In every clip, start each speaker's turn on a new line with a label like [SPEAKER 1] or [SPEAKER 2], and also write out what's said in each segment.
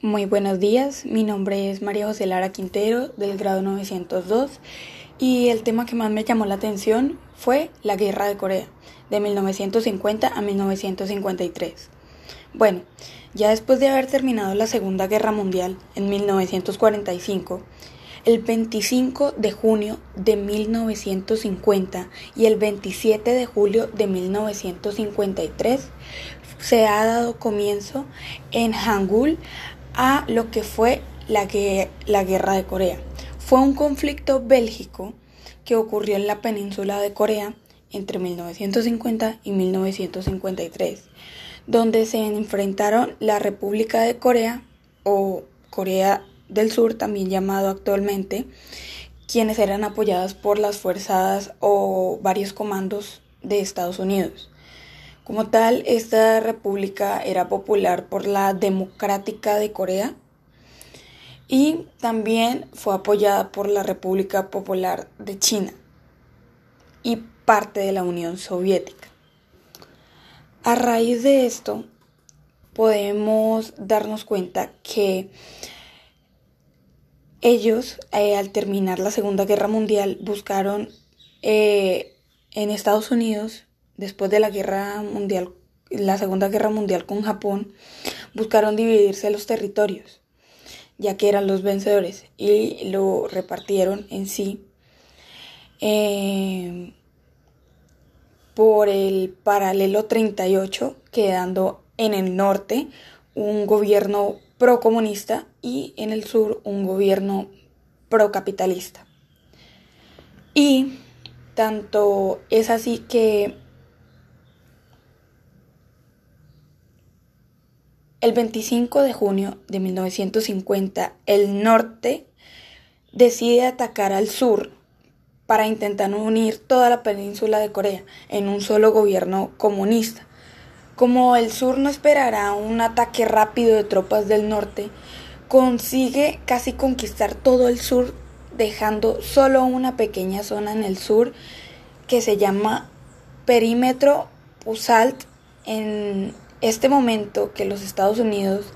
[SPEAKER 1] Muy buenos días, mi nombre es María José Lara Quintero del grado 902 y el tema que más me llamó la atención fue la Guerra de Corea de 1950 a 1953. Bueno, ya después de haber terminado la Segunda Guerra Mundial en 1945, el 25 de junio de 1950 y el 27 de julio de 1953 se ha dado comienzo en Hangul a lo que fue la, la Guerra de Corea. Fue un conflicto bélgico que ocurrió en la península de Corea entre 1950 y 1953, donde se enfrentaron la República de Corea o Corea del Sur, también llamado actualmente, quienes eran apoyadas por las fuerzas o varios comandos de Estados Unidos. Como tal, esta república era popular por la Democrática de Corea y también fue apoyada por la República Popular de China y parte de la Unión Soviética. A raíz de esto, podemos darnos cuenta que ellos, eh, al terminar la Segunda Guerra Mundial, buscaron eh, en Estados Unidos después de la guerra mundial, la Segunda Guerra Mundial con Japón, buscaron dividirse los territorios, ya que eran los vencedores, y lo repartieron en sí eh, por el paralelo 38, quedando en el norte un gobierno procomunista y en el sur un gobierno procapitalista. Y tanto es así que El 25 de junio de 1950, el norte decide atacar al sur para intentar unir toda la península de Corea en un solo gobierno comunista. Como el sur no esperará un ataque rápido de tropas del norte, consigue casi conquistar todo el sur, dejando solo una pequeña zona en el sur que se llama Perímetro Pusalt en este momento que los Estados Unidos,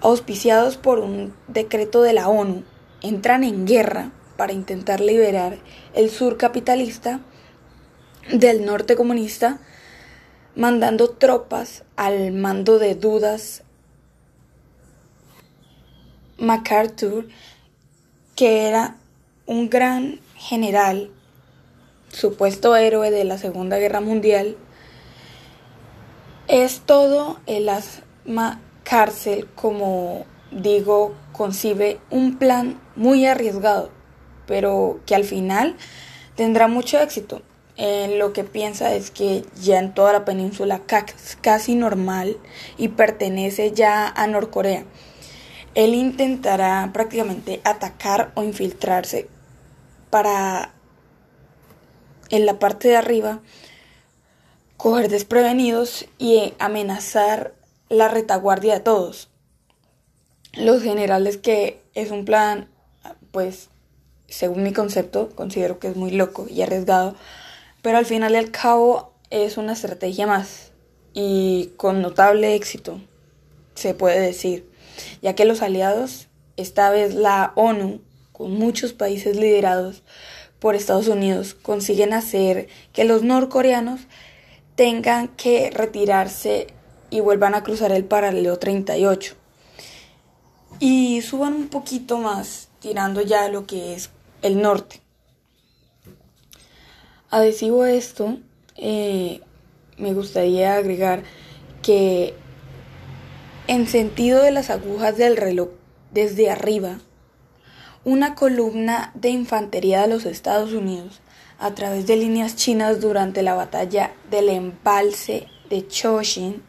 [SPEAKER 1] auspiciados por un decreto de la ONU, entran en guerra para intentar liberar el sur capitalista del norte comunista, mandando tropas al mando de Dudas MacArthur, que era un gran general, supuesto héroe de la Segunda Guerra Mundial, es todo el asma cárcel, como digo, concibe un plan muy arriesgado, pero que al final tendrá mucho éxito. lo que piensa es que ya en toda la península casi normal y pertenece ya a Norcorea. Él intentará prácticamente atacar o infiltrarse para en la parte de arriba coger desprevenidos y amenazar la retaguardia de todos. Los generales que es un plan, pues, según mi concepto, considero que es muy loco y arriesgado, pero al final y al cabo es una estrategia más y con notable éxito, se puede decir, ya que los aliados, esta vez la ONU, con muchos países liderados por Estados Unidos, consiguen hacer que los norcoreanos tengan que retirarse y vuelvan a cruzar el paralelo 38. Y suban un poquito más, tirando ya lo que es el norte. Adhesivo a esto, eh, me gustaría agregar que en sentido de las agujas del reloj desde arriba, una columna de infantería de los Estados Unidos a través de líneas chinas durante la batalla del embalse de Choshin,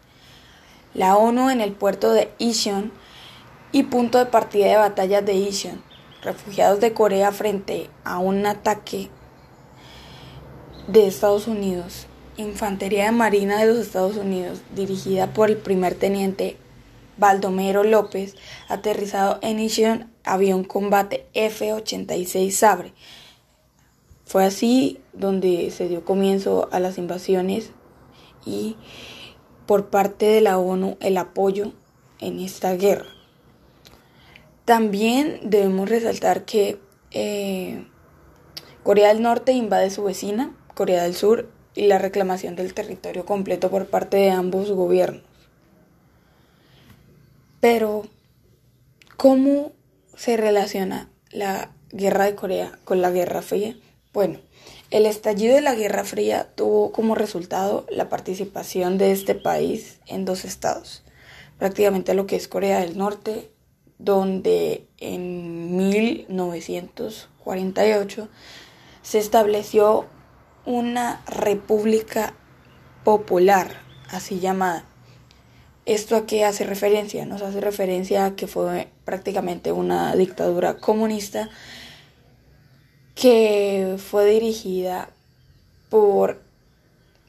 [SPEAKER 1] la ONU en el puerto de Icheon y punto de partida de batalla de Icheon, refugiados de Corea frente a un ataque de Estados Unidos, Infantería de Marina de los Estados Unidos, dirigida por el primer teniente Baldomero López, aterrizado en Icheon, avión combate F-86 Sabre, fue así donde se dio comienzo a las invasiones y por parte de la ONU el apoyo en esta guerra. También debemos resaltar que eh, Corea del Norte invade su vecina, Corea del Sur, y la reclamación del territorio completo por parte de ambos gobiernos. Pero, ¿cómo se relaciona la guerra de Corea con la Guerra Fría? Bueno, el estallido de la Guerra Fría tuvo como resultado la participación de este país en dos estados, prácticamente lo que es Corea del Norte, donde en 1948 se estableció una república popular, así llamada. ¿Esto a qué hace referencia? Nos hace referencia a que fue prácticamente una dictadura comunista que fue dirigida por,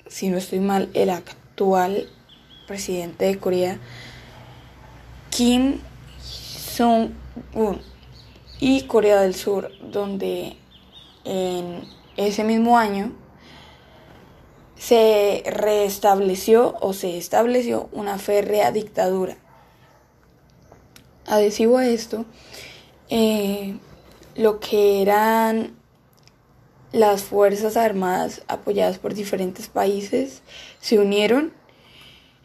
[SPEAKER 1] si no estoy mal, el actual presidente de Corea, Kim Jong-un, y Corea del Sur, donde en ese mismo año se restableció o se estableció una férrea dictadura. Adhesivo a esto, eh, lo que eran las Fuerzas Armadas apoyadas por diferentes países se unieron,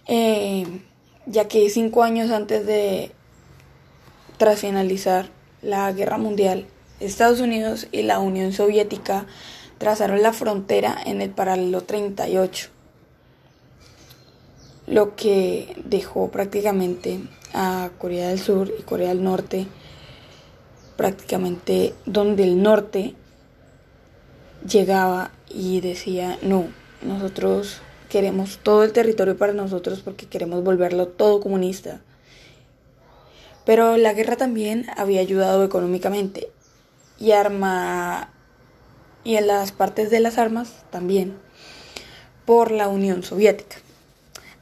[SPEAKER 1] eh, ya que cinco años antes de, tras finalizar la Guerra Mundial, Estados Unidos y la Unión Soviética trazaron la frontera en el paralelo 38, lo que dejó prácticamente a Corea del Sur y Corea del Norte prácticamente donde el norte llegaba y decía, no, nosotros queremos todo el territorio para nosotros porque queremos volverlo todo comunista. Pero la guerra también había ayudado económicamente y arma y en las partes de las armas también por la Unión Soviética.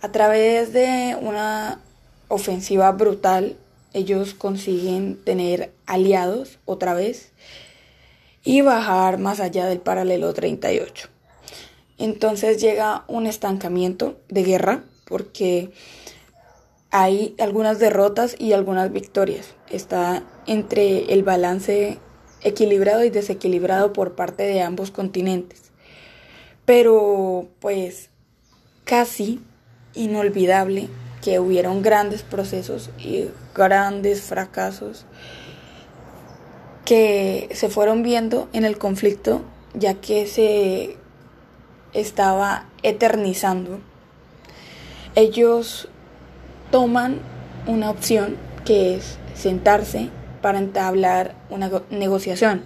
[SPEAKER 1] A través de una ofensiva brutal, ellos consiguen tener aliados otra vez y bajar más allá del paralelo 38. Entonces llega un estancamiento de guerra porque hay algunas derrotas y algunas victorias. Está entre el balance equilibrado y desequilibrado por parte de ambos continentes. Pero pues casi inolvidable que hubieron grandes procesos y grandes fracasos que se fueron viendo en el conflicto ya que se estaba eternizando. Ellos toman una opción que es sentarse para entablar una negociación,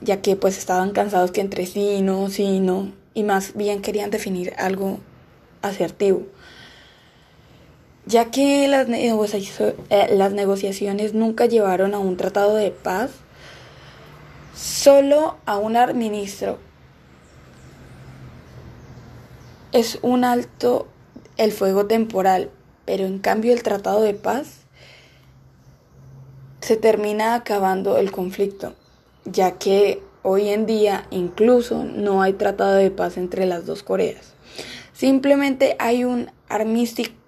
[SPEAKER 1] ya que pues estaban cansados que entre sí, no, sí, no, y más bien querían definir algo asertivo. Ya que las, eh, las negociaciones nunca llevaron a un tratado de paz, solo a un ministro es un alto el fuego temporal, pero en cambio el tratado de paz se termina acabando el conflicto, ya que hoy en día incluso no hay tratado de paz entre las dos Coreas. Simplemente hay un armisticio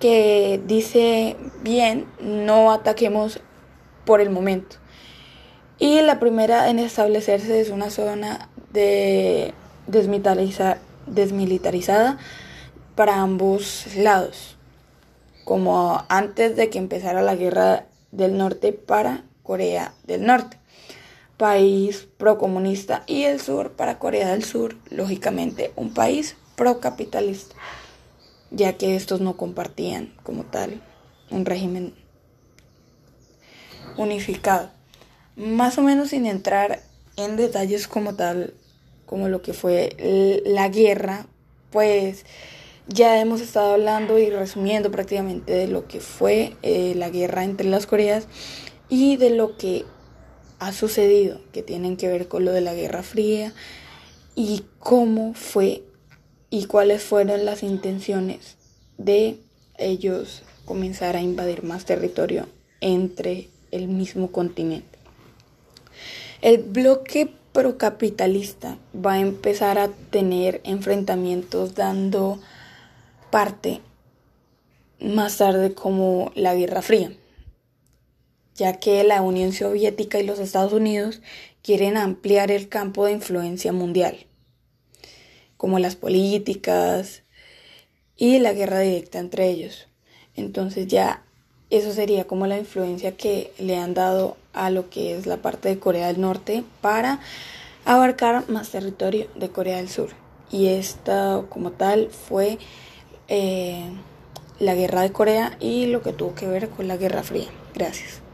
[SPEAKER 1] que dice bien, no ataquemos por el momento. Y la primera en establecerse es una zona de desmilitarizada para ambos lados como antes de que empezara la guerra del norte para Corea del Norte, país procomunista, y el sur para Corea del Sur, lógicamente un país procapitalista, ya que estos no compartían como tal un régimen unificado. Más o menos sin entrar en detalles como tal, como lo que fue la guerra, pues ya hemos estado hablando y resumiendo prácticamente de lo que fue eh, la guerra entre las Coreas y de lo que ha sucedido, que tienen que ver con lo de la Guerra Fría y cómo fue y cuáles fueron las intenciones de ellos comenzar a invadir más territorio entre el mismo continente. El bloque procapitalista va a empezar a tener enfrentamientos dando parte más tarde como la Guerra Fría, ya que la Unión Soviética y los Estados Unidos quieren ampliar el campo de influencia mundial, como las políticas y la guerra directa entre ellos. Entonces ya eso sería como la influencia que le han dado a lo que es la parte de Corea del Norte para abarcar más territorio de Corea del Sur. Y esta como tal fue eh, la guerra de Corea y lo que tuvo que ver con la Guerra Fría. Gracias.